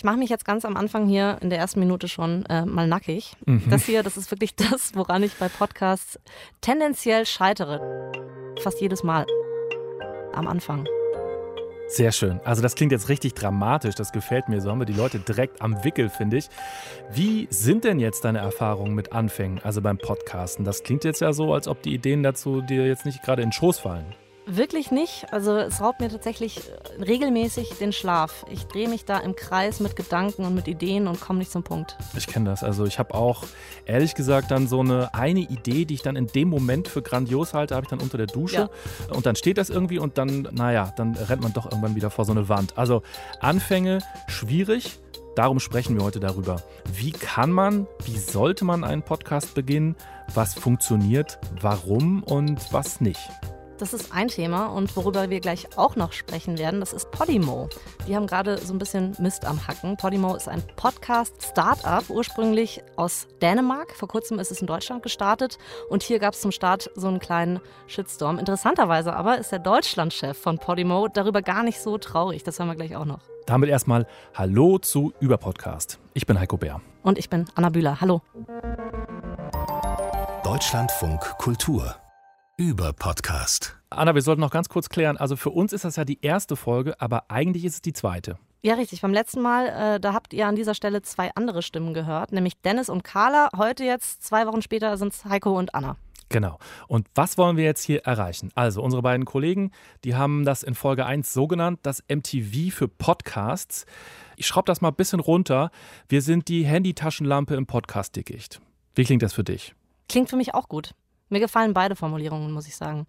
Ich mache mich jetzt ganz am Anfang hier in der ersten Minute schon äh, mal nackig. Mhm. Das hier, das ist wirklich das, woran ich bei Podcasts tendenziell scheitere. Fast jedes Mal. Am Anfang. Sehr schön. Also das klingt jetzt richtig dramatisch. Das gefällt mir. So haben wir die Leute direkt am Wickel, finde ich. Wie sind denn jetzt deine Erfahrungen mit Anfängen, also beim Podcasten? Das klingt jetzt ja so, als ob die Ideen dazu dir jetzt nicht gerade in den Schoß fallen. Wirklich nicht. Also es raubt mir tatsächlich äh, regelmäßig den Schlaf. Ich drehe mich da im Kreis mit Gedanken und mit Ideen und komme nicht zum Punkt. Ich kenne das. Also ich habe auch ehrlich gesagt dann so eine eine Idee, die ich dann in dem Moment für grandios halte, habe ich dann unter der Dusche ja. und dann steht das irgendwie und dann, naja, dann rennt man doch irgendwann wieder vor so eine Wand. Also Anfänge schwierig. Darum sprechen wir heute darüber. Wie kann man, wie sollte man einen Podcast beginnen? Was funktioniert, warum und was nicht? Das ist ein Thema und worüber wir gleich auch noch sprechen werden, das ist Podimo. Die haben gerade so ein bisschen Mist am Hacken. Podimo ist ein Podcast-Startup, ursprünglich aus Dänemark. Vor kurzem ist es in Deutschland gestartet und hier gab es zum Start so einen kleinen Shitstorm. Interessanterweise aber ist der Deutschlandchef von Podimo darüber gar nicht so traurig. Das hören wir gleich auch noch. Damit erstmal Hallo zu Überpodcast. Ich bin Heiko Bär. Und ich bin Anna Bühler. Hallo. Deutschlandfunk Kultur über Podcast. Anna, wir sollten noch ganz kurz klären. Also für uns ist das ja die erste Folge, aber eigentlich ist es die zweite. Ja, richtig. Beim letzten Mal, äh, da habt ihr an dieser Stelle zwei andere Stimmen gehört, nämlich Dennis und Carla. Heute jetzt, zwei Wochen später, sind es Heiko und Anna. Genau. Und was wollen wir jetzt hier erreichen? Also, unsere beiden Kollegen, die haben das in Folge 1 so genannt, das MTV für Podcasts. Ich schraube das mal ein bisschen runter. Wir sind die Handytaschenlampe im Podcast-Dickicht. Wie klingt das für dich? Klingt für mich auch gut. Mir gefallen beide Formulierungen, muss ich sagen.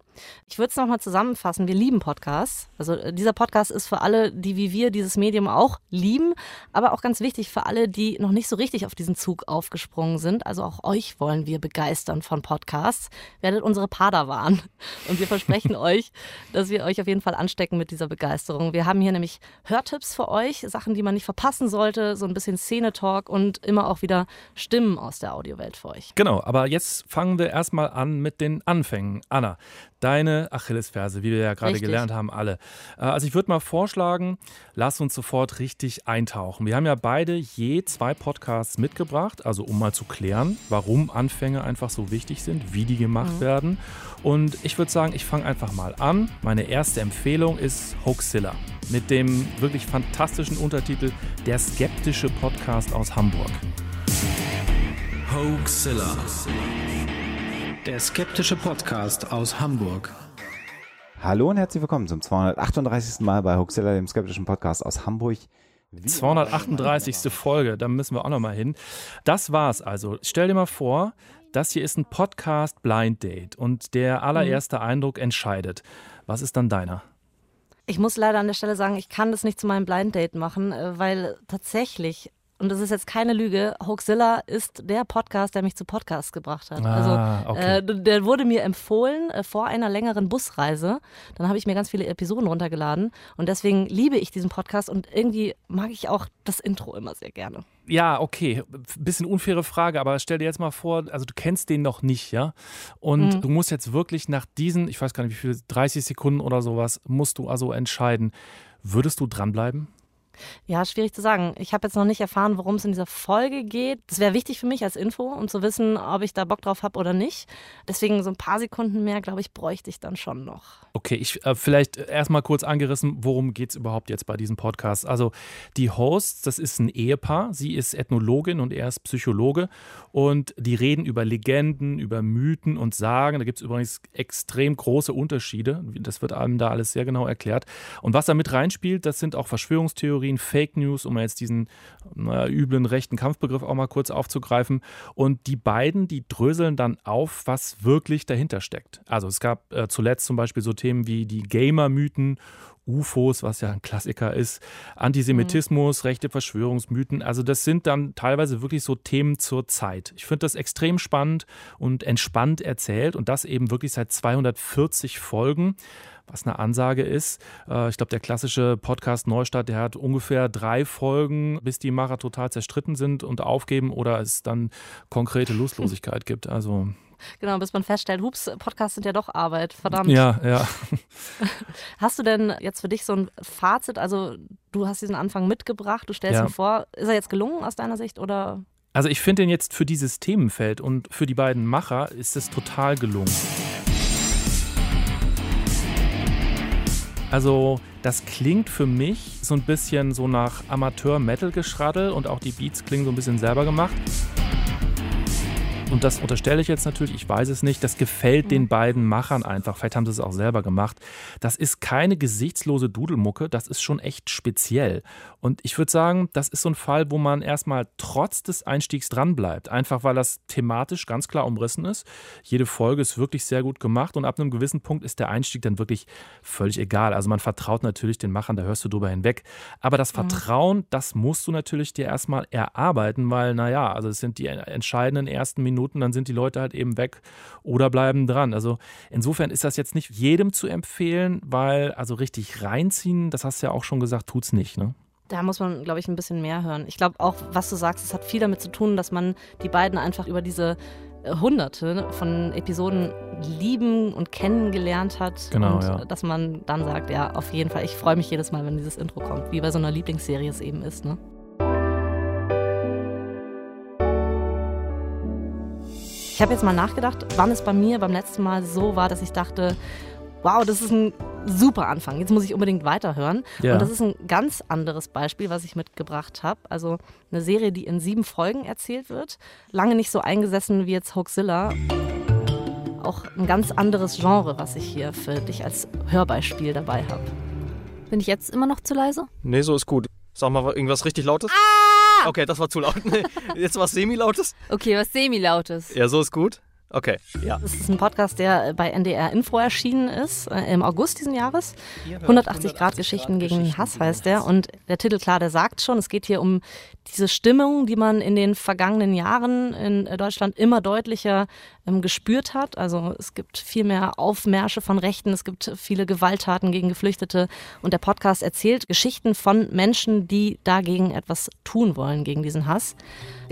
Ich würde es nochmal zusammenfassen. Wir lieben Podcasts. Also äh, dieser Podcast ist für alle, die wie wir dieses Medium auch lieben, aber auch ganz wichtig für alle, die noch nicht so richtig auf diesen Zug aufgesprungen sind. Also auch euch wollen wir begeistern von Podcasts. Werdet unsere Padawan. Und wir versprechen euch, dass wir euch auf jeden Fall anstecken mit dieser Begeisterung. Wir haben hier nämlich Hörtipps für euch, Sachen, die man nicht verpassen sollte, so ein bisschen Szene-Talk und immer auch wieder Stimmen aus der Audiowelt für euch. Genau, aber jetzt fangen wir erstmal an mit den Anfängen. Anna, deine Achillesferse, wie wir ja gerade gelernt haben, alle. Äh, also ich würde mal vorschlagen, lass uns sofort richtig eintauchen. Wir haben ja beide je zwei Podcasts mitgebracht, also um mal zu klären, warum Anfänge einfach so wichtig sind, wie die gemacht mhm. werden. Und ich würde sagen, ich fange einfach mal an. Meine erste Empfehlung ist Hoaxilla mit dem wirklich fantastischen Untertitel Der skeptische Podcast aus Hamburg. Hoaxilla der skeptische Podcast aus Hamburg. Hallo und herzlich willkommen zum 238. Mal bei Hoaxilla, dem skeptischen Podcast aus Hamburg. Wie 238. Folge, da müssen wir auch nochmal hin. Das war's also. Stell dir mal vor, das hier ist ein Podcast Blind Date und der allererste mhm. Eindruck entscheidet. Was ist dann deiner? Ich muss leider an der Stelle sagen, ich kann das nicht zu meinem Blind Date machen, äh, weil tatsächlich und das ist jetzt keine Lüge, Hoaxilla ist der Podcast, der mich zu Podcasts gebracht hat. Ah, also okay. äh, der wurde mir empfohlen äh, vor einer längeren Busreise. Dann habe ich mir ganz viele Episoden runtergeladen und deswegen liebe ich diesen Podcast und irgendwie mag ich auch das Intro immer sehr gerne. Ja, okay. Bisschen unfaire Frage, aber stell dir jetzt mal vor, also du kennst den noch nicht, ja? Und mhm. du musst jetzt wirklich nach diesen, ich weiß gar nicht wie viele, 30 Sekunden oder sowas, musst du also entscheiden, würdest du dranbleiben? Ja, schwierig zu sagen. Ich habe jetzt noch nicht erfahren, worum es in dieser Folge geht. Das wäre wichtig für mich als Info, um zu wissen, ob ich da Bock drauf habe oder nicht. Deswegen so ein paar Sekunden mehr, glaube ich, bräuchte ich dann schon noch. Okay, ich äh, vielleicht erstmal kurz angerissen, worum geht es überhaupt jetzt bei diesem Podcast? Also die Hosts, das ist ein Ehepaar. Sie ist Ethnologin und er ist Psychologe. Und die reden über Legenden, über Mythen und Sagen. Da gibt es übrigens extrem große Unterschiede. Das wird einem da alles sehr genau erklärt. Und was da mit reinspielt, das sind auch Verschwörungstheorien Verschwörungstheorien, Fake News, um jetzt diesen naja, üblen rechten Kampfbegriff auch mal kurz aufzugreifen. Und die beiden, die dröseln dann auf, was wirklich dahinter steckt. Also es gab äh, zuletzt zum Beispiel so Themen wie die Gamer-Mythen UFOs, was ja ein Klassiker ist, Antisemitismus, mhm. rechte Verschwörungsmythen. Also das sind dann teilweise wirklich so Themen zur Zeit. Ich finde das extrem spannend und entspannt erzählt und das eben wirklich seit 240 Folgen. was eine Ansage ist. Äh, ich glaube, der klassische Podcast Neustart, der hat ungefähr drei Folgen, bis die Macher total zerstritten sind und aufgeben oder es dann konkrete Lustlosigkeit gibt. Also Genau, bis man feststellt, hups, Podcasts sind ja doch Arbeit, verdammt. ja, ja. Hast du denn jetzt für dich so ein Fazit? Also, du hast diesen Anfang mitgebracht, du stellst Ja. ihn vor. Ist er jetzt gelungen aus deiner Sicht oder? Also ich finde den jetzt für dieses Themenfeld und für die beiden Macher ist es total gelungen. Also das klingt für mich so ein bisschen so nach Amateur-Metal-Geschraddel und auch die Beats klingen so ein bisschen selber gemacht. Und das unterstelle ich jetzt natürlich, ich weiß es nicht, das gefällt den beiden Machern einfach. Vielleicht haben sie es auch selber gemacht. Das ist keine gesichtslose Dudelmucke, das ist schon echt speziell. Und ich würde sagen, das ist so ein Fall, wo man erstmal trotz des Einstiegs dranbleibt. Einfach weil das thematisch ganz klar umrissen ist. Jede Folge ist wirklich sehr gut gemacht und ab einem gewissen Punkt ist der Einstieg dann wirklich völlig egal. Also man vertraut natürlich den Machern, da hörst du drüber hinweg. Aber das Vertrauen, das musst du natürlich dir erstmal erarbeiten, weil, naja, also es sind die entscheidenden ersten Minuten, dann sind die Leute halt eben weg oder bleiben dran. Also insofern ist das jetzt nicht jedem zu empfehlen, weil also richtig reinziehen, das hast du ja auch schon gesagt, tut's nicht, ne? Da muss man, glaube ich, ein bisschen mehr hören. Ich glaube auch, was du sagst, es hat viel damit zu tun, dass man die beiden einfach über diese äh, Hunderte von Episoden lieben und kennengelernt hat. Genau, und ja. äh, dass man dann sagt, ja, auf jeden Fall, ich freue mich jedes Mal, wenn dieses Intro kommt, wie bei so einer Lieblingsserie es eben ist. Ne? Ich habe jetzt mal nachgedacht, wann es bei mir beim letzten Mal so war, dass ich dachte, wow, das ist ein super Anfang. Jetzt muss ich unbedingt weiterhören. Ja. Und das ist ein ganz anderes Beispiel, was ich mitgebracht habe. Also eine Serie, die in sieben Folgen erzählt wird. Lange nicht so eingesessen wie jetzt Hoaxilla. Auch ein ganz anderes Genre, was ich hier für dich als Hörbeispiel dabei habe. Bin ich jetzt immer noch zu leise? Nee, so ist gut. Sag mal irgendwas richtig Lautes. Ah! Okay, das war zu laut. Jetzt was semi-lautes. Okay, was semi-lautes. Ja, so ist gut. Okay, ja. Das ist ein Podcast, der bei NDR Info erschienen ist, äh, im August diesen Jahres. 180 Grad Geschichten gegen Hass heißt der. Und der Titel, klar, der sagt schon, es geht hier um diese Stimmung, die man in den vergangenen Jahren in Deutschland immer deutlicher ähm, gespürt hat. Also es gibt viel mehr Aufmärsche von Rechten, es gibt viele Gewalttaten gegen Geflüchtete. Und der Podcast erzählt Geschichten von Menschen, die dagegen etwas tun wollen, gegen diesen Hass.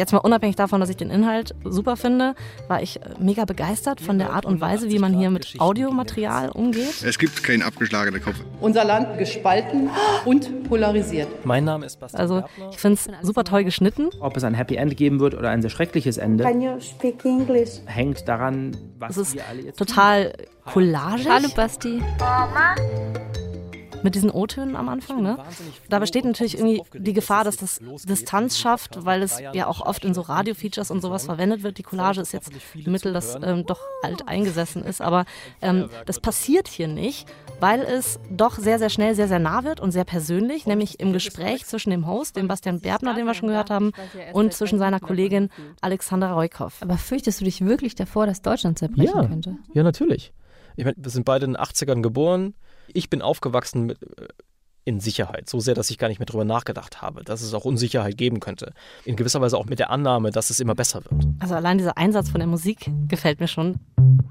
Jetzt mal unabhängig davon, dass ich den Inhalt super finde, war ich äh, mega begeistert von der Art und Weise, wie man hier mit Audiomaterial umgeht. Es gibt keinen abgeschlagenen Kopf. Unser Land gespalten und polarisiert. Mein Name ist Bastian Also ich finde es super toll geschnitten. Ob es ein Happy End geben wird oder ein sehr schreckliches Ende, Can you speak English? hängt daran, was Es ist wir alle jetzt total collagig Hallo Basti. Mit diesen O-Tönen am Anfang. Ne? Da besteht natürlich irgendwie die Gefahr, dass das Distanz schafft, weil es ja auch oft in so Radio-Features und sowas verwendet wird. Die Collage ist jetzt ein Mittel, das ähm, doch alt eingesessen ist. Aber ähm, das passiert hier nicht, weil es doch sehr, sehr schnell sehr, sehr nah wird und sehr persönlich, nämlich im Gespräch zwischen dem Host, dem Bastian Berbner, den wir schon gehört haben, und zwischen seiner Kollegin Alexandra Reukhoff. Aber fürchtest du dich wirklich davor, dass Deutschland zerbrechen Ja. könnte? Ja, natürlich. Ich meine, wir sind beide in den 80ern geboren. Ich bin aufgewachsen mit, äh, in Sicherheit. So sehr, dass ich gar nicht mehr drüber nachgedacht habe, dass es auch Unsicherheit geben könnte. In gewisser Weise auch mit der Annahme, dass es immer besser wird. Also allein dieser Einsatz von der Musik gefällt mir schon.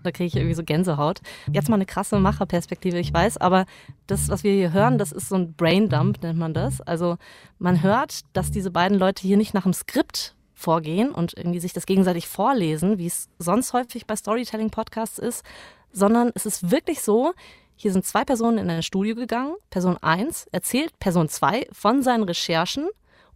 Da kriege ich irgendwie so Gänsehaut. Jetzt mal eine krasse Macherperspektive, ich weiß, aber das, was wir hier hören, das ist so ein Braindump, nennt man das. Also man hört, dass diese beiden Leute hier nicht nach dem Skript vorgehen und irgendwie sich das gegenseitig vorlesen, wie es sonst häufig bei Storytelling-Podcasts ist, sondern es ist wirklich so, hier sind zwei Personen in ein Studio gegangen. Person 1 erzählt Person 2 von seinen Recherchen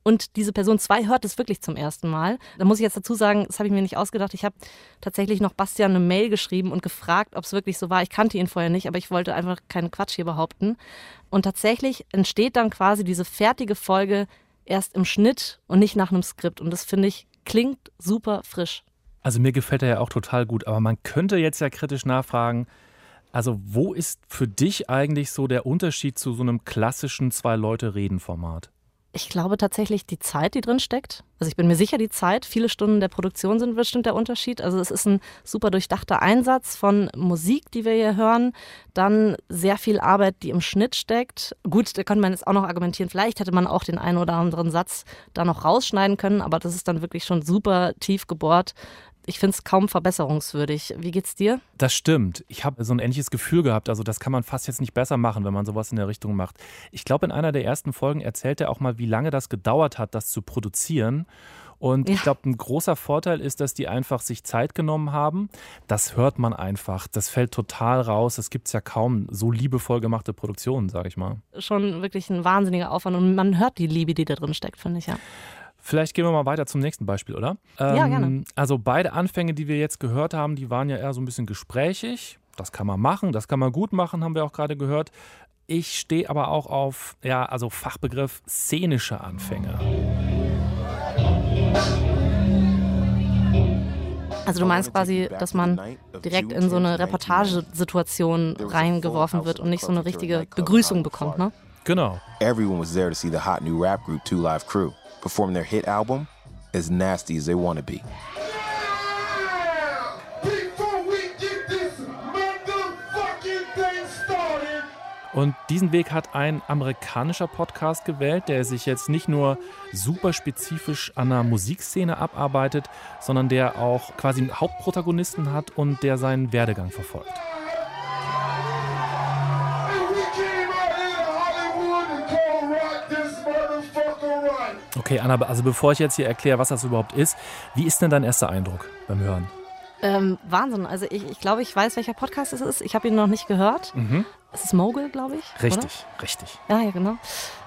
und diese Person 2 hört es wirklich zum ersten Mal. Da muss ich jetzt dazu sagen, das habe ich mir nicht ausgedacht. Ich habe tatsächlich noch Bastian eine Mail geschrieben und gefragt, ob es wirklich so war. Ich kannte ihn vorher nicht, aber ich wollte einfach keinen Quatsch hier behaupten. Und tatsächlich entsteht dann quasi diese fertige Folge erst im Schnitt und nicht nach einem Skript. Und das finde ich klingt super frisch. Also mir gefällt er ja auch total gut, aber man könnte jetzt ja kritisch nachfragen, also wo ist für dich eigentlich so der Unterschied zu so einem klassischen Zwei-Leute-Reden-Format? Ich glaube tatsächlich die Zeit, die drin steckt. Also ich bin mir sicher, die Zeit, viele Stunden der Produktion sind bestimmt der Unterschied. Also es ist ein super durchdachter Einsatz von Musik, die wir hier hören. Dann sehr viel Arbeit, die im Schnitt steckt. Gut, da könnte man jetzt auch noch argumentieren, vielleicht hätte man auch den einen oder anderen Satz da noch rausschneiden können, aber das ist dann wirklich schon super tief gebohrt ich finde es kaum verbesserungswürdig. Wie geht's dir? Das stimmt. Ich habe so ein ähnliches Gefühl gehabt. Also das kann man fast jetzt nicht besser machen, wenn man sowas in der Richtung macht. Ich glaube, in einer der ersten Folgen erzählt er auch mal, wie lange das gedauert hat, das zu produzieren. Und ja. ich glaube, ein großer Vorteil ist, dass die einfach sich Zeit genommen haben. Das hört man einfach. Das fällt total raus. Es gibt ja kaum so liebevoll gemachte Produktionen, sage ich mal. Schon wirklich ein wahnsinniger Aufwand und man hört die Liebe, die da drin steckt, finde ich ja. Vielleicht gehen wir mal weiter zum nächsten Beispiel, oder? Ähm, ja, gerne. Also beide Anfänge, die wir jetzt gehört haben, die waren ja eher so ein bisschen gesprächig. Das kann man machen, das kann man gut machen, haben wir auch gerade gehört. Ich stehe aber auch auf, ja, also Fachbegriff szenische Anfänge. Also du meinst quasi, dass man direkt in so eine Reportagesituation reingeworfen wird und nicht so eine richtige Begrüßung bekommt, ne? Genau. Everyone was there to see the hot new rap group Two Live Crew perform their hit album as nasty as they want to be. Und diesen Weg hat ein amerikanischer Podcast gewählt, der sich jetzt nicht nur super spezifisch an der Musikszene abarbeitet, sondern der auch quasi einen Hauptprotagonisten hat und der seinen Werdegang verfolgt. Okay, Anna, also bevor ich jetzt hier erkläre, was das überhaupt ist, wie ist denn dein erster Eindruck beim Hören? Ähm, Wahnsinn. Also ich, ich glaube, ich weiß, welcher Podcast es ist. Ich habe ihn noch nicht gehört. Mhm. Es ist Mogul, glaube ich. Richtig, oder? richtig. Ja, ja, genau.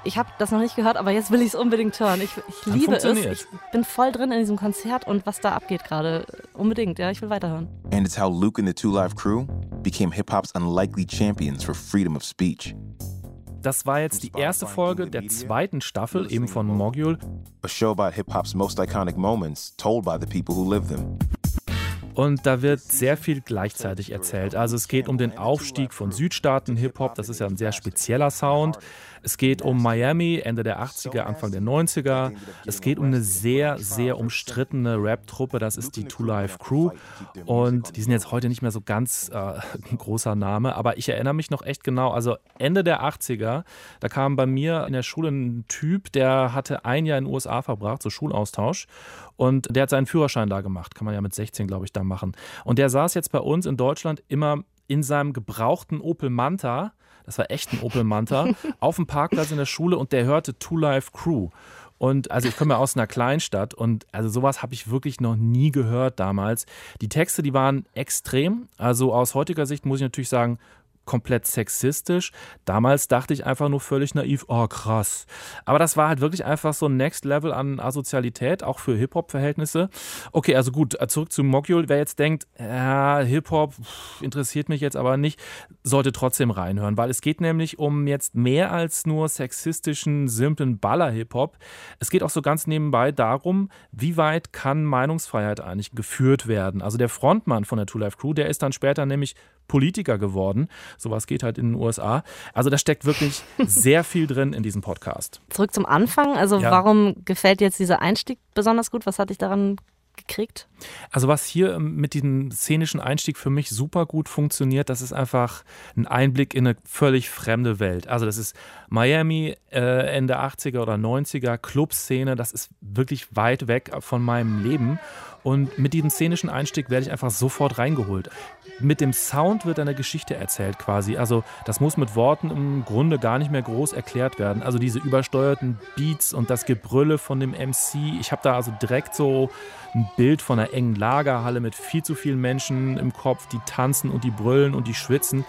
Ich habe das noch nicht gehört, aber jetzt will ich es unbedingt hören. Ich, ich liebe es. Ich bin voll drin in diesem Konzert und was da abgeht gerade. Unbedingt, ja, ich will weiterhören. And it's how Luke and the Two Live Crew became hip-hop's unlikely champions for freedom of speech. Das war jetzt die erste Folge der zweiten Staffel, eben von Mogul. Und da wird sehr viel gleichzeitig erzählt. Also es geht um den Aufstieg von Südstaaten-Hip-Hop, das ist ja ein sehr spezieller Sound. Es geht um Miami, Ende der 80er, Anfang der 90er. Es geht um eine sehr, sehr umstrittene Rap-Truppe, das ist die Two Life Crew. Und die sind jetzt heute nicht mehr so ganz äh, ein großer Name, aber ich erinnere mich noch echt genau. Also Ende der 80er, da kam bei mir in der Schule ein Typ, der hatte ein Jahr in den USA verbracht, so Schulaustausch. Und der hat seinen Führerschein da gemacht, kann man ja mit 16, glaube ich, da machen. Und der saß jetzt bei uns in Deutschland immer in seinem gebrauchten Opel Manta das war echt ein Opel Manta, auf dem Parkplatz in der Schule und der hörte Two Life Crew. Und also ich komme ja aus einer Kleinstadt und also sowas habe ich wirklich noch nie gehört damals. Die Texte, die waren extrem. Also aus heutiger Sicht muss ich natürlich sagen, komplett sexistisch. Damals dachte ich einfach nur völlig naiv, oh krass. Aber das war halt wirklich einfach so ein Next Level an Asozialität, auch für Hip-Hop-Verhältnisse. Okay, also gut, äh, zurück zu Mogul. Wer jetzt denkt, ja, Hip-Hop interessiert mich jetzt aber nicht, sollte trotzdem reinhören, weil es geht nämlich um jetzt mehr als nur sexistischen, simplen Baller-Hip-Hop. Es geht auch so ganz nebenbei darum, wie weit kann Meinungsfreiheit eigentlich geführt werden. Also der Frontmann von der Two Life Crew, der ist dann später nämlich Politiker geworden. Sowas geht halt in den USA. Also da steckt wirklich sehr viel drin in diesem Podcast. Zurück zum Anfang. Also ja. warum gefällt jetzt dieser Einstieg besonders gut? Was hat dich daran gekriegt? Also was hier ähm, mit diesem szenischen Einstieg für mich super gut funktioniert, das ist einfach ein Einblick in eine völlig fremde Welt. Also das ist Miami, äh, Ende 80er oder 90er, Clubszene, das ist wirklich weit weg von meinem Leben. Und mit diesem szenischen Einstieg werde ich einfach sofort reingeholt. Mit dem Sound wird eine Geschichte erzählt quasi. Also das muss mit Worten im Grunde gar nicht mehr groß erklärt werden. Also diese übersteuerten Beats und das Gebrülle von dem MC. Ich habe da also direkt so ein Bild von einer engen Lagerhalle mit viel zu vielen Menschen im Kopf, die tanzen und die brüllen und die schwitzen.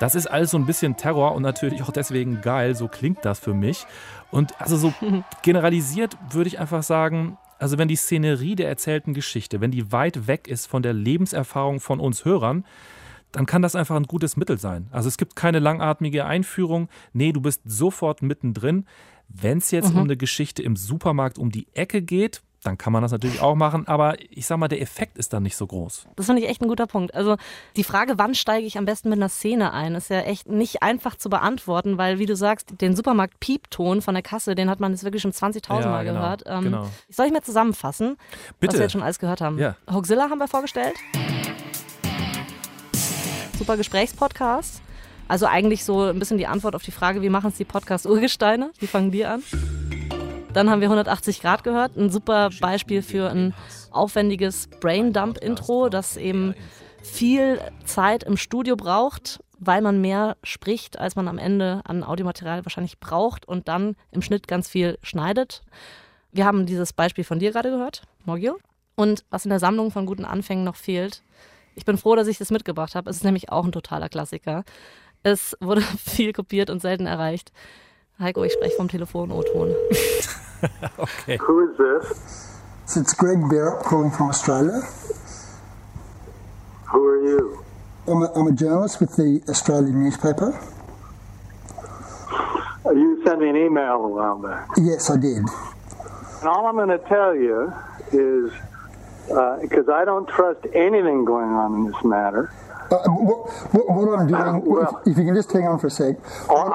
Das ist alles so ein bisschen Terror und natürlich auch deswegen geil. So klingt das für mich. Und also so generalisiert würde ich einfach sagen, also wenn die Szenerie der erzählten Geschichte, wenn die weit weg ist von der Lebenserfahrung von uns Hörern, dann kann das einfach ein gutes Mittel sein. Also es gibt keine langatmige Einführung. Nee, du bist sofort mittendrin. Wenn es jetzt mhm. um eine Geschichte im Supermarkt um die Ecke geht, dann kann man das natürlich auch machen. Aber ich sag mal, der Effekt ist dann nicht so groß. Das finde ich echt ein guter Punkt. Also die Frage, wann steige ich am besten mit einer Szene ein, ist ja echt nicht einfach zu beantworten, weil, wie du sagst, den Supermarkt-Piepton von der Kasse, den hat man jetzt wirklich schon 20.000 ja, Mal genau, gehört. Ähm, genau. Soll ich mir zusammenfassen, Bitte. was wir jetzt schon alles gehört haben? Ja. Hoaxilla haben wir vorgestellt. Super Gesprächspodcast. Also eigentlich so ein bisschen die Antwort auf die Frage, wie machen es die Podcast-Urgesteine? Wie fangen die an? Dann haben wir 180 Grad gehört, ein super Beispiel für ein aufwendiges Braindump-Intro, das eben viel Zeit im Studio braucht, weil man mehr spricht, als man am Ende an Audiomaterial wahrscheinlich braucht und dann im Schnitt ganz viel schneidet. Wir haben dieses Beispiel von dir gerade gehört, Mogio. Und was in der Sammlung von guten Anfängen noch fehlt, ich bin froh, dass ich das mitgebracht habe. Es ist nämlich auch ein totaler Klassiker. Es wurde viel kopiert und selten erreicht. Heiko, ich spreche vom Telefon-O-Ton. okay. Who is this? It's Greg Barrett calling from Australia. Who are you? I'm a, I'm a journalist with the Australian newspaper. Uh, You sent me an email a while back. Yes, I did. And all I'm going to tell you is because I don't trust anything going on in this matter. Uh, what, what, what I'm doing, if, if you can just hang on for a sec. Oh.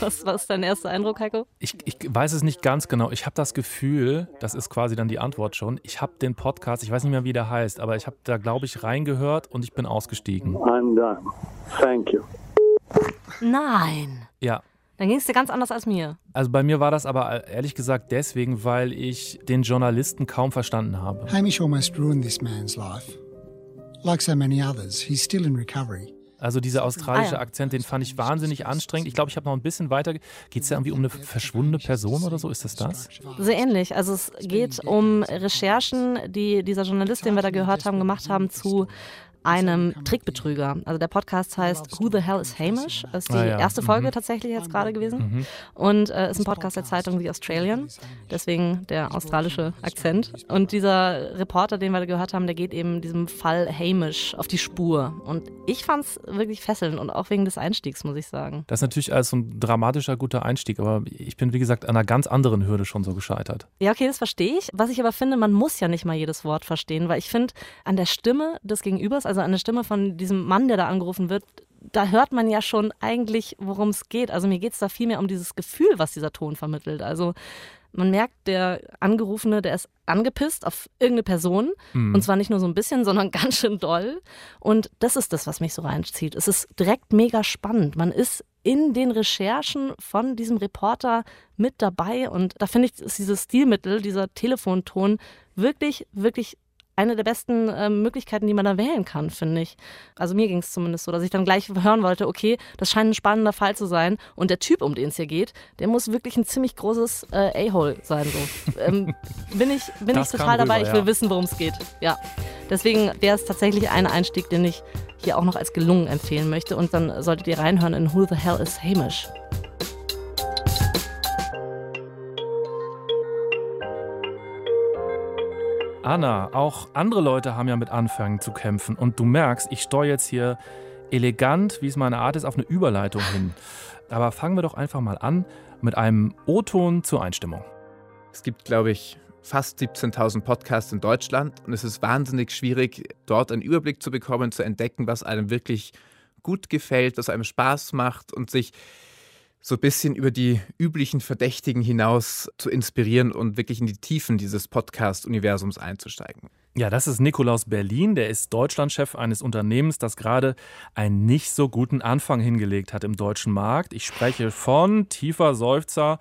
Was, was ist dein erster Eindruck, Heiko? Ich, ich weiß es nicht ganz genau. Ich habe das Gefühl, das ist quasi dann die Antwort schon. Ich habe den Podcast, ich weiß nicht mehr, wie der heißt, aber ich habe da, glaube ich, reingehört und ich bin ausgestiegen. I'm done. Thank you. Nein. Ja. Dann ging es dir ganz anders als mir. Also bei mir war das aber ehrlich gesagt deswegen, weil ich den Journalisten kaum verstanden habe. Hamish almost ruined this man's life. Like so many others, he's still in recovery. Also dieser australische Ah ja. Akzent, den fand ich wahnsinnig anstrengend. Ich glaube, ich habe noch ein bisschen weiter. Geht es da irgendwie um eine verschwundene Person oder so? Ist das das? So ähnlich. Also es geht um Recherchen, die dieser Journalist, den wir da gehört haben, gemacht haben zu einem Trickbetrüger. Also der Podcast heißt Who the Hell is Hamish? Ist die Ah ja. erste Folge Mhm. tatsächlich jetzt gerade gewesen. Mhm. Und äh, ist ein Podcast der Zeitung The Australian. Deswegen der australische Akzent. Und dieser Reporter, den wir da gehört haben, der geht eben diesem Fall Hamish auf die Spur. Und ich fand es wirklich fesselnd und auch wegen des Einstiegs, muss ich sagen. Das ist natürlich als so ein dramatischer, guter Einstieg, aber ich bin, wie gesagt, an einer ganz anderen Hürde schon so gescheitert. Ja, okay, das verstehe ich. Was ich aber finde, man muss ja nicht mal jedes Wort verstehen, weil ich finde, an der Stimme des Gegenübers, also an der Stimme von diesem Mann, der da angerufen wird, da hört man ja schon eigentlich, worum es geht. Also mir geht es da viel mehr um dieses Gefühl, was dieser Ton vermittelt. Also man merkt, der Angerufene, der ist angepisst auf irgendeine Person. Mhm. Und zwar nicht nur so ein bisschen, sondern ganz schön doll. Und das ist das, was mich so reinzieht. Es ist direkt mega spannend. Man ist in den Recherchen von diesem Reporter mit dabei. Und da finde ich, ist dieses Stilmittel, dieser Telefonton wirklich, wirklich eine der besten äh, Möglichkeiten, die man da wählen kann, finde ich. Also mir ging es zumindest so, dass ich dann gleich hören wollte, okay, das scheint ein spannender Fall zu sein. Und der Typ, um den es hier geht, der muss wirklich ein ziemlich großes äh, A-Hole sein. So. ähm, bin ich, bin Das ich total dabei, rüber, ich will ja. wissen, worum es geht. Ja. Deswegen wäre es tatsächlich ein Einstieg, den ich hier auch noch als gelungen empfehlen möchte. Und dann solltet ihr reinhören in Who the Hell is Hamish. Anna, auch andere Leute haben ja mit Anfängen zu kämpfen. Und du merkst, ich steuere jetzt hier elegant, wie es meine Art ist, auf eine Überleitung hin. Aber fangen wir doch einfach mal an mit einem O-Ton zur Einstimmung. Es gibt, glaube ich, fast 17.000 Podcasts in Deutschland und es ist wahnsinnig schwierig, dort einen Überblick zu bekommen, zu entdecken, was einem wirklich gut gefällt, was einem Spaß macht und sich so ein bisschen über die üblichen Verdächtigen hinaus zu inspirieren und wirklich in die Tiefen dieses Podcast-Universums einzusteigen. Ja, das ist Nikolaus Berlin. Der ist Deutschlandchef eines Unternehmens, das gerade einen nicht so guten Anfang hingelegt hat im deutschen Markt. Ich spreche von tiefer Seufzer.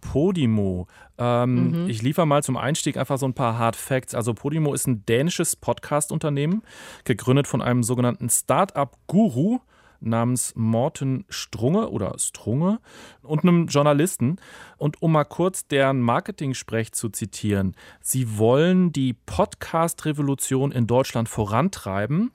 Podimo. Ähm, Mhm. Ich liefere mal zum Einstieg einfach so ein paar Hard Facts. Also Podimo ist ein dänisches Podcast-Unternehmen, gegründet von einem sogenannten Start-up-Guru namens Morten Strunge oder Strunge und einem Journalisten. Und um mal kurz deren Marketing-Sprech zu zitieren, sie wollen die Podcast-Revolution in Deutschland vorantreiben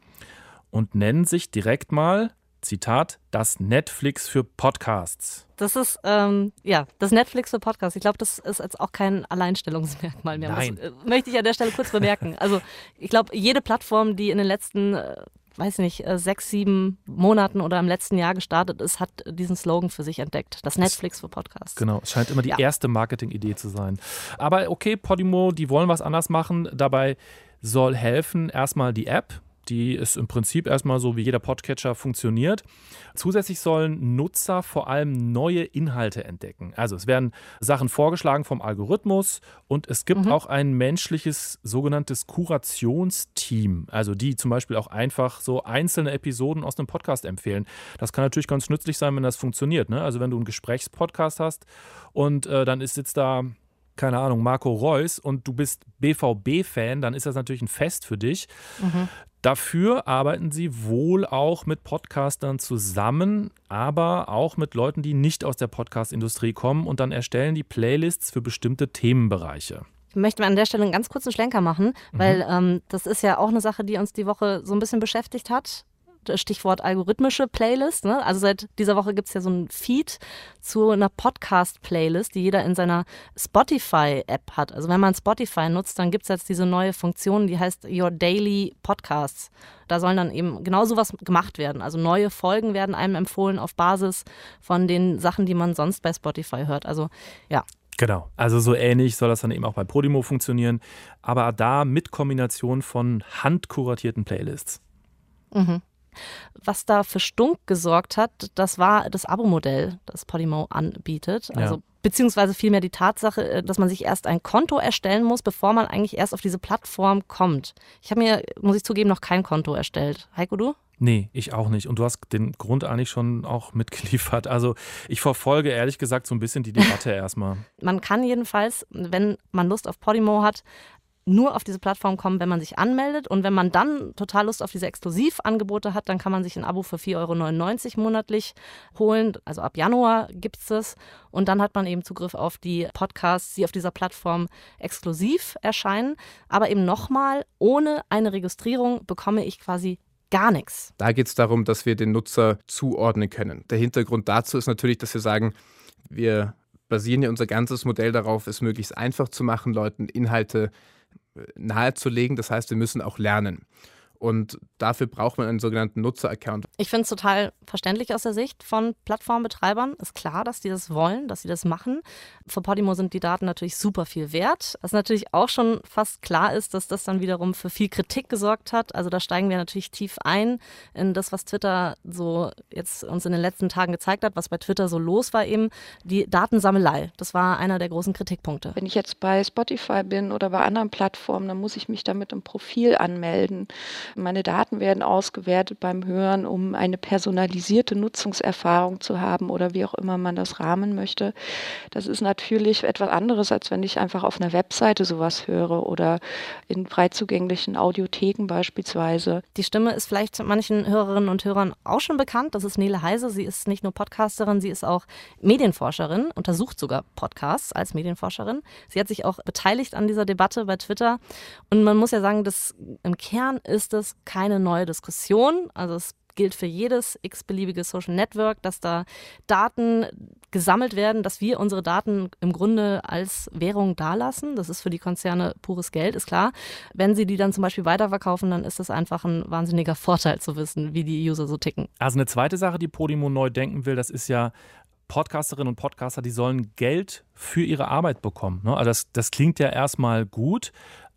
und nennen sich direkt mal, Zitat, das Netflix für Podcasts. Das ist, ähm, ja, das Netflix für Podcasts. Ich glaube, das ist jetzt auch kein Alleinstellungsmerkmal mehr. Nein. Das äh, möchte ich an der Stelle kurz bemerken. Also, ich glaube, jede Plattform, die in den letzten, äh, weiß nicht, äh, sechs, sieben Monaten oder im letzten Jahr gestartet ist, hat diesen Slogan für sich entdeckt. Das Netflix für Podcasts. Genau, es scheint immer die Ja. erste Marketing-Idee zu sein. Aber okay, Podimo, die wollen was anders machen. Dabei soll helfen erstmal die App, die ist im Prinzip erstmal so wie jeder Podcatcher funktioniert. Zusätzlich sollen Nutzer vor allem neue Inhalte entdecken. Also es werden Sachen vorgeschlagen vom Algorithmus und es gibt auch ein menschliches sogenanntes Kurationsteam, also die zum Beispiel auch einfach so einzelne Episoden aus einem Podcast empfehlen. Das kann natürlich ganz nützlich sein, wenn das funktioniert. Ne? Also wenn du einen Gesprächspodcast hast und äh, dann ist jetzt da keine Ahnung, Marco Reus und du bist BVB-Fan, dann ist das natürlich ein Fest für dich. Mhm. Dafür arbeiten sie wohl auch mit Podcastern zusammen, aber auch mit Leuten, die nicht aus der Podcast-Industrie kommen und dann erstellen die Playlists für bestimmte Themenbereiche. Ich möchte an der Stelle einen ganz kurzen Schlenker machen, weil ähm, das ist ja auch eine Sache, die uns die Woche so ein bisschen beschäftigt hat. Stichwort algorithmische Playlist. Ne? Also seit dieser Woche gibt es ja so ein Feed zu einer Podcast-Playlist, die jeder in seiner Spotify-App hat. Also wenn man Spotify nutzt, dann gibt es jetzt diese neue Funktion, die heißt Your Daily Podcasts. Da sollen dann eben genau sowas gemacht werden. Also neue Folgen werden einem empfohlen auf Basis von den Sachen, die man sonst bei Spotify hört. Also ja, Genau, also so ähnlich soll das dann eben auch bei Podimo funktionieren, aber da mit Kombination von handkuratierten Playlists. Mhm. Was da für Stunk gesorgt hat, das war das Abo-Modell, das Podimo anbietet. Also Ja. beziehungsweise vielmehr die Tatsache, äh, dass man sich erst ein Konto erstellen muss, bevor man eigentlich erst auf diese Plattform kommt. Ich habe mir, muss ich zugeben, noch kein Konto erstellt. Heiko, du? Nee, ich auch nicht. Und du hast den Grund eigentlich schon auch mitgeliefert. Also ich verfolge ehrlich gesagt so ein bisschen die Debatte erstmal. Man kann jedenfalls, wenn man Lust auf Podimo hat, nur auf diese Plattform kommen, wenn man sich anmeldet. Und wenn man dann total Lust auf diese Exklusivangebote hat, dann kann man sich ein Abo für 4,99 Euro monatlich holen. Also ab Januar gibt es das. Und dann hat man eben Zugriff auf die Podcasts, die auf dieser Plattform exklusiv erscheinen. Aber eben nochmal, ohne eine Registrierung bekomme ich quasi gar nichts. Da geht es darum, dass wir den Nutzer zuordnen können. Der Hintergrund dazu ist natürlich, dass wir sagen, wir basieren ja unser ganzes Modell darauf, es möglichst einfach zu machen, Leuten Inhalte nahezulegen. Das heißt, wir müssen auch lernen. Und dafür braucht man einen sogenannten Nutzer-Account. Ich finde es total verständlich aus der Sicht von Plattformbetreibern. Ist klar, dass die das wollen, dass sie das machen. Für Podimo sind die Daten natürlich super viel wert. Was natürlich auch schon fast klar ist, dass das dann wiederum für viel Kritik gesorgt hat. Also da steigen wir natürlich tief ein in das, was Twitter so jetzt uns in den letzten Tagen gezeigt hat, was bei Twitter so los war eben. Die Datensammelei, das war einer der großen Kritikpunkte. Wenn ich jetzt bei Spotify bin oder bei anderen Plattformen, dann muss ich mich damit im Profil anmelden. Meine Daten werden ausgewertet beim Hören, um eine personalisierte Nutzungserfahrung zu haben oder wie auch immer man das rahmen möchte. Das ist natürlich etwas anderes, als wenn ich einfach auf einer Webseite sowas höre oder in frei zugänglichen Audiotheken beispielsweise. Die Stimme ist vielleicht manchen Hörerinnen und Hörern auch schon bekannt. Das ist Nele Heise. Sie ist nicht nur Podcasterin, sie ist auch Medienforscherin, untersucht sogar Podcasts als Medienforscherin. Sie hat sich auch beteiligt an dieser Debatte bei Twitter. Und man muss ja sagen, dass im Kern ist es keine neue Diskussion. Also es gilt für jedes x-beliebige Social Network, dass da Daten gesammelt werden, dass wir unsere Daten im Grunde als Währung dalassen. Das ist für die Konzerne pures Geld, ist klar. Wenn sie die dann zum Beispiel weiterverkaufen, dann ist das einfach ein wahnsinniger Vorteil zu wissen, wie die User so ticken. Also eine zweite Sache, die Podimo neu denken will, das ist ja Podcasterinnen und Podcaster, die sollen Geld für ihre Arbeit bekommen. ne? Also das, das klingt ja erstmal gut.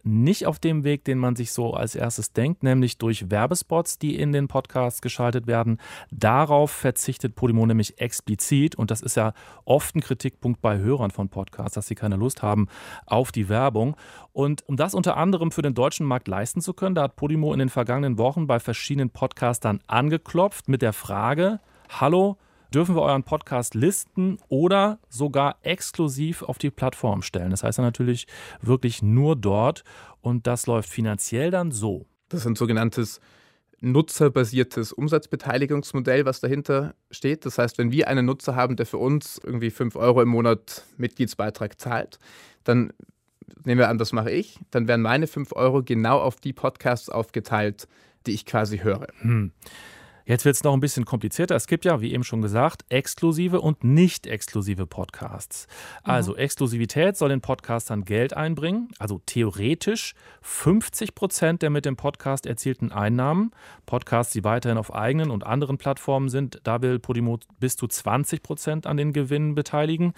Nicht auf dem Weg, den man sich so als erstes denkt, nämlich durch Werbespots, die in den Podcasts geschaltet werden. Darauf verzichtet Podimo nämlich explizit und das ist ja oft ein Kritikpunkt bei Hörern von Podcasts, dass sie keine Lust haben auf die Werbung. Und um das unter anderem für den deutschen Markt leisten zu können, da hat Podimo in den vergangenen Wochen bei verschiedenen Podcastern angeklopft mit der Frage: Hallo, dürfen wir euren Podcast listen oder sogar exklusiv auf die Plattform stellen. Das heißt dann natürlich wirklich nur dort und das läuft finanziell dann so. Das ist ein sogenanntes nutzerbasiertes Umsatzbeteiligungsmodell, was dahinter steht. Das heißt, wenn wir einen Nutzer haben, der für uns irgendwie 5 Euro im Monat Mitgliedsbeitrag zahlt, dann nehmen wir an, das mache ich, dann werden meine 5 Euro genau auf die Podcasts aufgeteilt, die ich quasi höre. Hm. Jetzt wird es noch ein bisschen komplizierter. Es gibt ja, wie eben schon gesagt, exklusive und nicht exklusive Podcasts. Also Exklusivität soll den Podcastern Geld einbringen, also theoretisch 50 Prozent der mit dem Podcast erzielten Einnahmen. Podcasts, die weiterhin auf eigenen und anderen Plattformen sind, da will Podimo bis zu 20 Prozent an den Gewinnen beteiligen.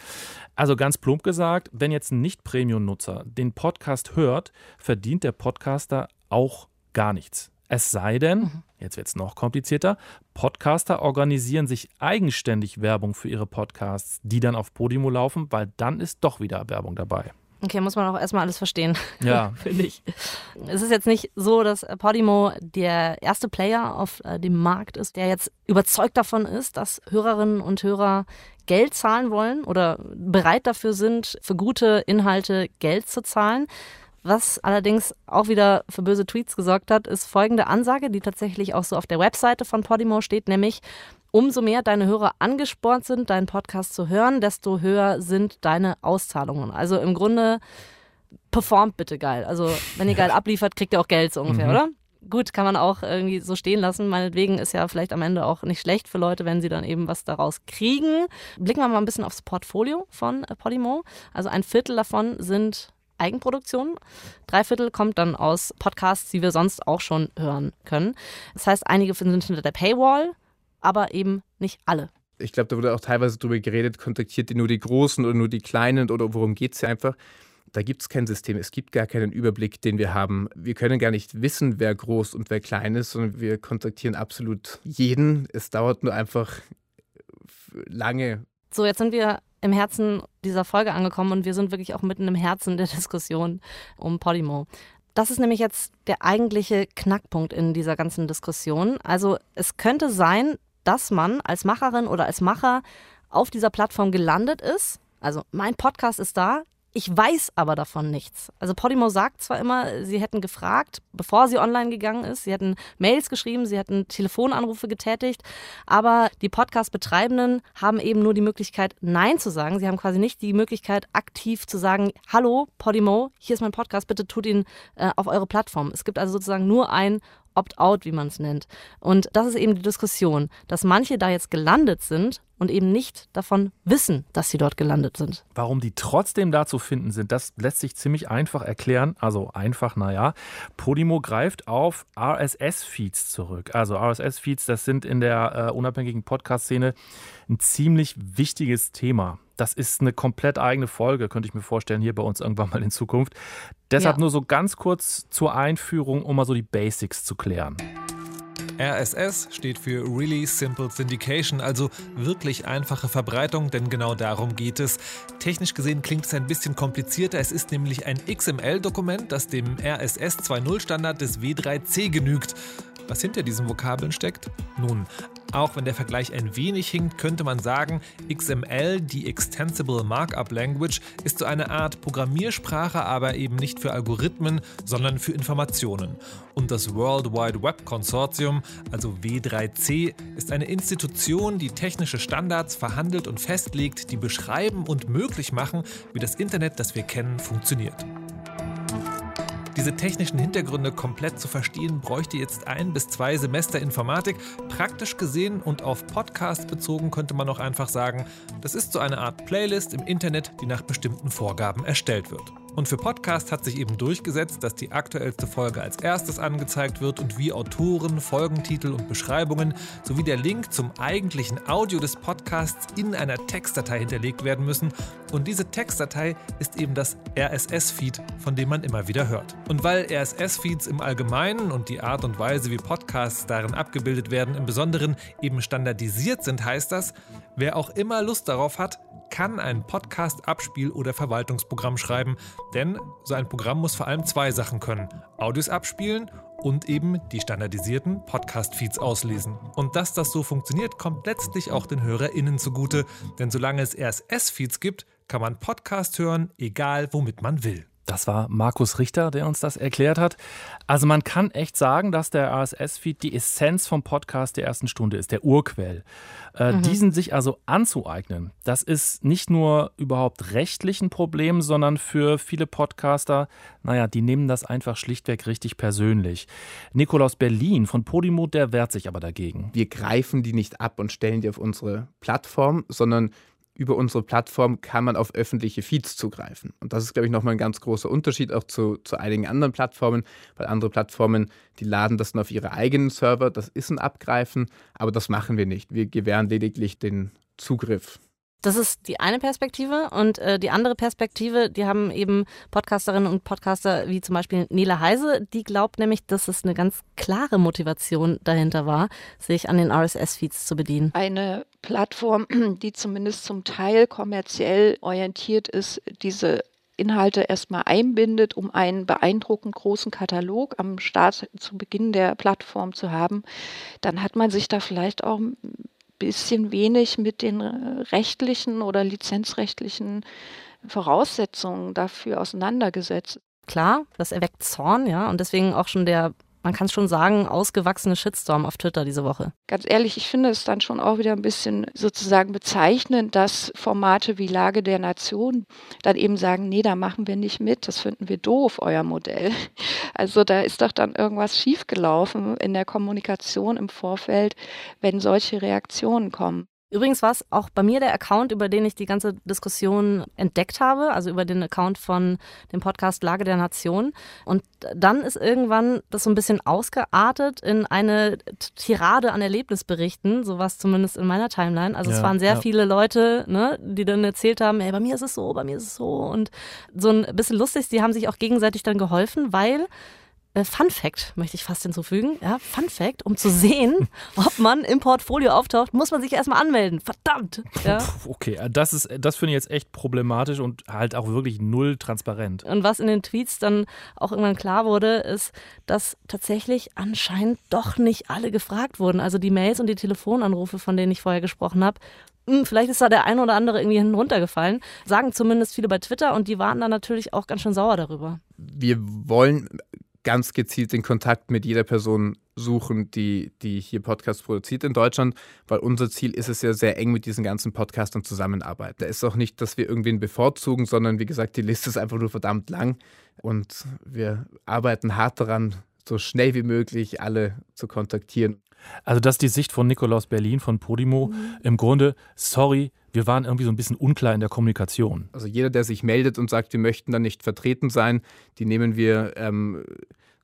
Also ganz plump gesagt, wenn jetzt ein Nicht-Premium-Nutzer den Podcast hört, verdient der Podcaster auch gar nichts. Es sei denn, jetzt wird es noch komplizierter, Podcaster organisieren sich eigenständig Werbung für ihre Podcasts, die dann auf Podimo laufen, weil dann ist doch wieder Werbung dabei. Okay, muss man auch erstmal alles verstehen. Ja. Finde ich. Es ist jetzt nicht so, dass Podimo der erste Player auf äh, dem Markt ist, der jetzt überzeugt davon ist, dass Hörerinnen und Hörer Geld zahlen wollen oder bereit dafür sind, für gute Inhalte Geld zu zahlen. Was allerdings auch wieder für böse Tweets gesorgt hat, ist folgende Ansage, die tatsächlich auch so auf der Webseite von Podimo steht, nämlich umso mehr deine Hörer angespornt sind, deinen Podcast zu hören, desto höher sind deine Auszahlungen. Also im Grunde performt bitte geil. Also wenn ihr geil abliefert, kriegt ihr auch Geld so ungefähr, Mhm. oder? Gut, kann man auch irgendwie so stehen lassen. Meinetwegen ist ja vielleicht am Ende auch nicht schlecht für Leute, wenn sie dann eben was daraus kriegen. Blicken wir mal ein bisschen aufs Portfolio von äh, Podimo. Also ein Viertel davon sind Eigenproduktionen. Drei Viertel kommt dann aus Podcasts, die wir sonst auch schon hören können. Das heißt, einige sind hinter der Paywall, aber eben nicht alle. Ich glaube, da wurde auch teilweise drüber geredet, kontaktiert ihr nur die Großen oder nur die Kleinen oder worum geht es hier einfach. Da gibt es kein System, es gibt gar keinen Überblick, den wir haben. Wir können gar nicht wissen, wer groß und wer klein ist, sondern wir kontaktieren absolut jeden. Es dauert nur einfach lange. So, jetzt sind wir im Herzen dieser Folge angekommen und wir sind wirklich auch mitten im Herzen der Diskussion um Podimo. Das ist nämlich jetzt der eigentliche Knackpunkt in dieser ganzen Diskussion. Also es könnte sein, dass man als Macherin oder als Macher auf dieser Plattform gelandet ist. Also mein Podcast ist da. Ich weiß aber davon nichts. Also Podimo sagt zwar immer, sie hätten gefragt, bevor sie online gegangen ist, sie hätten Mails geschrieben, sie hätten Telefonanrufe getätigt, aber die Podcast-Betreibenden haben eben nur die Möglichkeit, Nein zu sagen. Sie haben quasi nicht die Möglichkeit, aktiv zu sagen, hallo Podimo, hier ist mein Podcast, bitte tut ihn äh, auf eure Plattform. Es gibt also sozusagen nur ein Opt-out, wie man es nennt. Und das ist eben die Diskussion, dass manche da jetzt gelandet sind und eben nicht davon wissen, dass sie dort gelandet sind. Warum die trotzdem da zu finden sind, das lässt sich ziemlich einfach erklären. Also einfach, naja. Podimo greift auf RSS-Feeds zurück. Also RSS-Feeds, das sind in der äh, unabhängigen Podcast-Szene ein ziemlich wichtiges Thema. Das ist eine komplett eigene Folge, könnte ich mir vorstellen, hier bei uns irgendwann mal in Zukunft. Deshalb Ja. nur so ganz kurz zur Einführung, um mal so die Basics zu klären. RSS steht für Really Simple Syndication, also wirklich einfache Verbreitung, denn genau darum geht es. Technisch gesehen klingt es ein bisschen komplizierter. Es ist nämlich ein XML-Dokument, das dem RSS 2.0 Standard des W3C genügt. Was hinter diesen Vokabeln steckt? Nun, auch wenn der Vergleich ein wenig hinkt, könnte man sagen, XML, die Extensible Markup Language, ist so eine Art Programmiersprache, aber eben nicht für Algorithmen, sondern für Informationen. Und das World Wide Web Consortium, also W3C, ist eine Institution, die technische Standards verhandelt und festlegt, die beschreiben und möglich machen, wie das Internet, das wir kennen, funktioniert. Diese technischen Hintergründe komplett zu verstehen, bräuchte jetzt ein bis zwei Semester Informatik. Praktisch gesehen und auf Podcast bezogen könnte man auch einfach sagen, das ist so eine Art Playlist im Internet, die nach bestimmten Vorgaben erstellt wird. Und für Podcast hat sich eben durchgesetzt, dass die aktuellste Folge als erstes angezeigt wird und wie Autoren, Folgentitel und Beschreibungen sowie der Link zum eigentlichen Audio des Podcasts in einer Textdatei hinterlegt werden müssen. Und diese Textdatei ist eben das RSS-Feed, von dem man immer wieder hört. Und weil RSS-Feeds im Allgemeinen und die Art und Weise, wie Podcasts darin abgebildet werden, im Besonderen eben standardisiert sind, heißt das, wer auch immer Lust darauf hat, kann ein Podcast-Abspiel- oder Verwaltungsprogramm schreiben, denn so ein Programm muss vor allem zwei Sachen können: Audios abspielen und eben die standardisierten Podcast-Feeds auslesen. Und dass das so funktioniert, kommt letztlich auch den HörerInnen zugute, denn solange es RSS-Feeds gibt, kann man Podcast hören, egal womit man will. Das war Markus Richter, der uns das erklärt hat. Also man kann echt sagen, dass der RSS-Feed die Essenz vom Podcast der ersten Stunde ist, der Urquell. Äh, Mhm. Diesen sich also anzueignen, das ist nicht nur überhaupt rechtlich ein Problem, sondern für viele Podcaster, naja, die nehmen das einfach schlichtweg richtig persönlich. Nikolaus Berlin von Podimo, der wehrt sich aber dagegen. Wir greifen die nicht ab und stellen die auf unsere Plattform, sondern über unsere Plattform kann man auf öffentliche Feeds zugreifen. Und das ist, glaube ich, nochmal ein ganz großer Unterschied auch zu, zu einigen anderen Plattformen, weil andere Plattformen, die laden das dann auf ihre eigenen Server. Das ist ein Abgreifen, aber das machen wir nicht. Wir gewähren lediglich den Zugriff. Das ist die eine Perspektive und äh, die andere Perspektive, die haben eben Podcasterinnen und Podcaster wie zum Beispiel Nele Heise, die glaubt nämlich, dass es eine ganz klare Motivation dahinter war, sich an den RSS-Feeds zu bedienen. Eine Plattform, die zumindest zum Teil kommerziell orientiert ist, diese Inhalte erstmal einbindet, um einen beeindruckend großen Katalog am Start zu Beginn der Plattform zu haben, dann hat man sich da vielleicht auch bisschen wenig mit den äh, rechtlichen oder lizenzrechtlichen Voraussetzungen dafür auseinandergesetzt. Klar, das erweckt Zorn, ja, und deswegen auch schon der man kann es schon sagen, ausgewachsene Shitstorm auf Twitter diese Woche. Ganz ehrlich, ich finde es dann schon auch wieder ein bisschen sozusagen bezeichnend, dass Formate wie Lage der Nation dann eben sagen, nee, da machen wir nicht mit, das finden wir doof, euer Modell. Also da ist doch dann irgendwas schiefgelaufen in der Kommunikation im Vorfeld, wenn solche Reaktionen kommen. Übrigens war es auch bei mir der Account, über den ich die ganze Diskussion entdeckt habe, also über den Account von dem Podcast Lage der Nation. Und dann ist irgendwann das so ein bisschen ausgeartet in eine Tirade an Erlebnisberichten, sowas zumindest in meiner Timeline. Also ja, es waren sehr ja. viele Leute, ne, die dann erzählt haben, ey, bei mir ist es so, bei mir ist es so. Und so ein bisschen lustig, sie haben sich auch gegenseitig dann geholfen, weil äh, Fun Fact möchte ich fast hinzufügen. Ja, Fun Fact, um zu sehen, ob man im Portfolio auftaucht, muss man sich erstmal anmelden. Verdammt. Ja. Okay, äh, das ist, das finde ich jetzt echt problematisch und halt auch wirklich null transparent. Und was in den Tweets dann auch irgendwann klar wurde, ist, dass tatsächlich anscheinend doch nicht alle gefragt wurden. Also die Mails und die Telefonanrufe, von denen ich vorher gesprochen habe, hm, vielleicht ist da der eine oder andere irgendwie hinten runtergefallen. Sagen zumindest viele bei Twitter und die waren dann natürlich auch ganz schön sauer darüber. Wir wollen ganz gezielt den Kontakt mit jeder Person suchen, die, die hier Podcasts produziert in Deutschland, weil unser Ziel ist es ja sehr eng mit diesen ganzen Podcastern zusammenarbeiten. Da ist auch nicht, dass wir irgendwen bevorzugen, sondern wie gesagt, die Liste ist einfach nur verdammt lang und wir arbeiten hart daran, so schnell wie möglich alle zu kontaktieren. Also das ist die Sicht von Nikolaus Berlin von Podimo. Mhm. Im Grunde, sorry, wir waren irgendwie so ein bisschen unklar in der Kommunikation. Also jeder, der sich meldet und sagt, wir möchten da nicht vertreten sein, die nehmen wir ähm,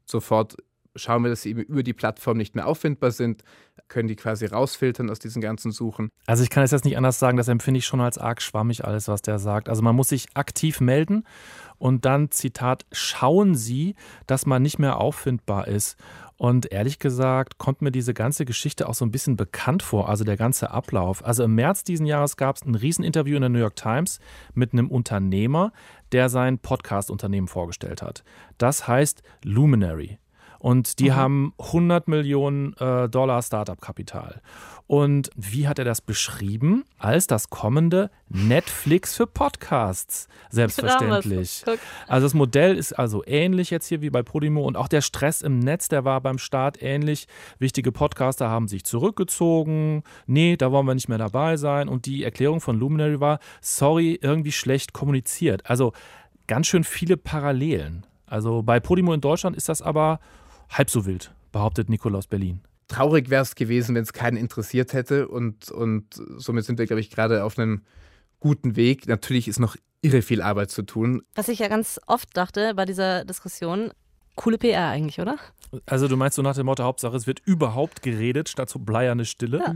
sofort, schauen wir, dass sie eben über die Plattform nicht mehr auffindbar sind, können die quasi rausfiltern aus diesen ganzen Suchen. Also ich kann es jetzt nicht anders sagen, das empfinde ich schon als arg schwammig alles, was der sagt. Also man muss sich aktiv melden und dann, Zitat, schauen Sie, dass man nicht mehr auffindbar ist. Und ehrlich gesagt kommt mir diese ganze Geschichte auch so ein bisschen bekannt vor, also der ganze Ablauf. Also im März diesen Jahres gab es ein Rieseninterview in der New York Times mit einem Unternehmer, der sein Podcast-Unternehmen vorgestellt hat. Das heißt Luminary. Und die mhm. haben 100 Millionen äh, Dollar Startup-Kapital. Und wie hat er das beschrieben? Als das kommende Netflix für Podcasts. Selbstverständlich. Also das Modell ist also ähnlich jetzt hier wie bei Podimo und auch der Stress im Netz, der war beim Start ähnlich. Wichtige Podcaster haben sich zurückgezogen. Nee, da wollen wir nicht mehr dabei sein. Und die Erklärung von Luminary war, sorry, irgendwie schlecht kommuniziert. Also ganz schön viele Parallelen. Also bei Podimo in Deutschland ist das aber halb so wild, behauptet Nikolaus Berlin. Traurig wäre es gewesen, wenn es keinen interessiert hätte. Und, und somit sind wir, glaube ich, gerade auf einem guten Weg. Natürlich ist noch irre viel Arbeit zu tun. Was ich ja ganz oft dachte bei dieser Diskussion, coole PR eigentlich, oder? Also du meinst so nach dem Motto, Hauptsache es wird überhaupt geredet, statt so bleierne Stille? Ja.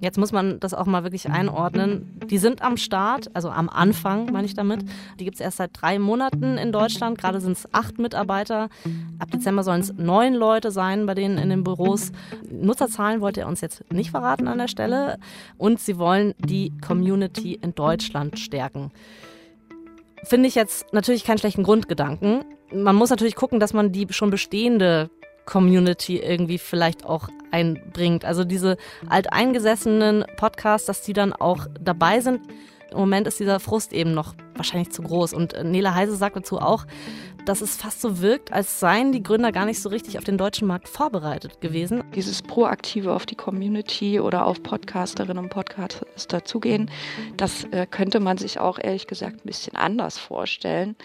Jetzt muss man das auch mal wirklich einordnen. Die sind am Start, also am Anfang meine ich damit. Die gibt es erst seit drei Monaten in Deutschland. Gerade sind es acht Mitarbeiter. Ab Dezember sollen es neun Leute sein bei denen in den Büros. Nutzerzahlen wollte er uns jetzt nicht verraten an der Stelle. Und sie wollen die Community in Deutschland stärken. Finde ich jetzt natürlich keinen schlechten Grundgedanken. Man muss natürlich gucken, dass man die schon bestehende Community irgendwie vielleicht auch einbringt. Also diese alteingesessenen Podcasts, dass die dann auch dabei sind. Im Moment ist dieser Frust eben noch wahrscheinlich zu groß. Und Nele Heise sagt dazu auch, dass es fast so wirkt, als seien die Gründer gar nicht so richtig auf den deutschen Markt vorbereitet gewesen. Dieses Proaktive auf die Community oder auf Podcasterinnen und Podcaster zugehen, das äh, könnte man sich auch ehrlich gesagt ein bisschen anders vorstellen.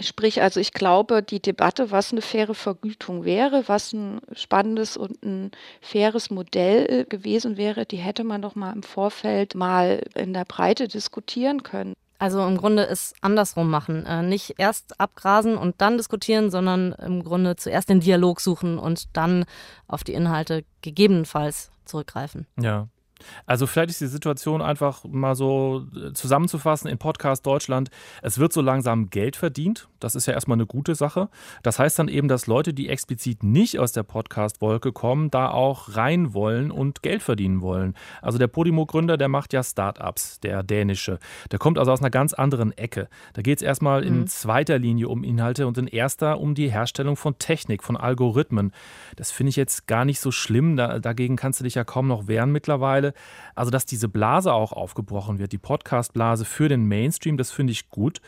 Sprich, also ich glaube, die Debatte, was eine faire Vergütung wäre, was ein spannendes und ein faires Modell äh, gewesen wäre, die hätte man doch mal im Vorfeld mal in der Breite diskutieren können. Also im Grunde ist andersrum machen. Äh, nicht erst abgrasen und dann diskutieren, sondern im Grunde zuerst den Dialog suchen und dann auf die Inhalte gegebenenfalls zurückgreifen. Ja. Also vielleicht ist die Situation einfach mal so äh, zusammenzufassen in Podcast Deutschland. Es wird so langsam Geld verdient. Das ist ja erstmal eine gute Sache. Das heißt dann eben, dass Leute, die explizit nicht aus der Podcast-Wolke kommen, da auch rein wollen und Geld verdienen wollen. Also der Podimo-Gründer, der macht ja Startups, der dänische. Der kommt also aus einer ganz anderen Ecke. Da geht es erstmal mhm. in zweiter Linie um Inhalte und in erster um die Herstellung von Technik, von Algorithmen. Das finde ich jetzt gar nicht so schlimm. Da, dagegen kannst du dich ja kaum noch wehren mittlerweile. Also, dass diese Blase auch aufgebrochen wird, die Podcast-Blase für den Mainstream, das finde ich gut.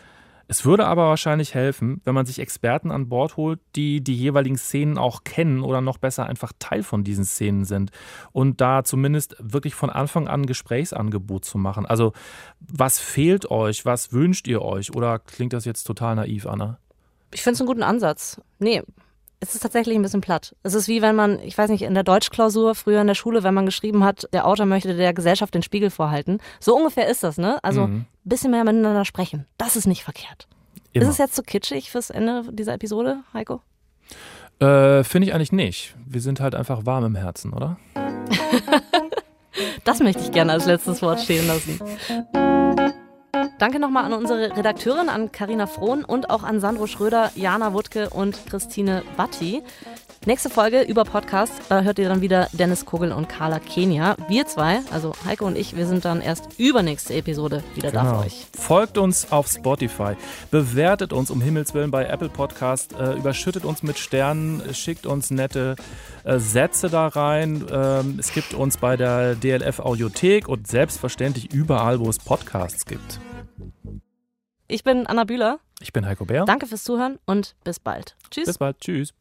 Es würde aber wahrscheinlich helfen, wenn man sich Experten an Bord holt, die die jeweiligen Szenen auch kennen oder noch besser einfach Teil von diesen Szenen sind und da zumindest wirklich von Anfang an ein Gesprächsangebot zu machen. Also was fehlt euch, was wünscht ihr euch oder klingt das jetzt total naiv, Anna? Ich finde es einen guten Ansatz. Nee, es ist tatsächlich ein bisschen platt. Es ist wie wenn man, ich weiß nicht, in der Deutschklausur früher in der Schule, wenn man geschrieben hat, der Autor möchte der Gesellschaft den Spiegel vorhalten. So ungefähr ist das, ne? Also ein mhm. bisschen mehr miteinander sprechen. Das ist nicht verkehrt. Immer. Ist es jetzt zu so kitschig fürs Ende dieser Episode, Heiko? Äh, Finde ich eigentlich nicht. Wir sind halt einfach warm im Herzen, oder? das möchte ich gerne als letztes Wort stehen lassen. Danke nochmal an unsere Redakteurin, an Karina Frohn und auch an Sandro Schröder, Jana Wuttke und Christine Batti. Nächste Folge über Podcast, da hört ihr dann wieder Dennis Kogel und Carla Kenia. Wir zwei, also Heiko und ich, wir sind dann erst übernächste Episode wieder genau. da für genau. euch. Folgt uns auf Spotify, bewertet uns um Himmels Willen bei Apple Podcast, äh, überschüttet uns mit Sternen, schickt uns nette äh, Sätze da rein. Ähm, es gibt uns bei der DLF Audiothek und selbstverständlich überall, wo es Podcasts gibt. Ich bin Anna Bühler. Ich bin Heiko Bär. Danke fürs Zuhören und bis bald. Tschüss. Bis bald. Tschüss.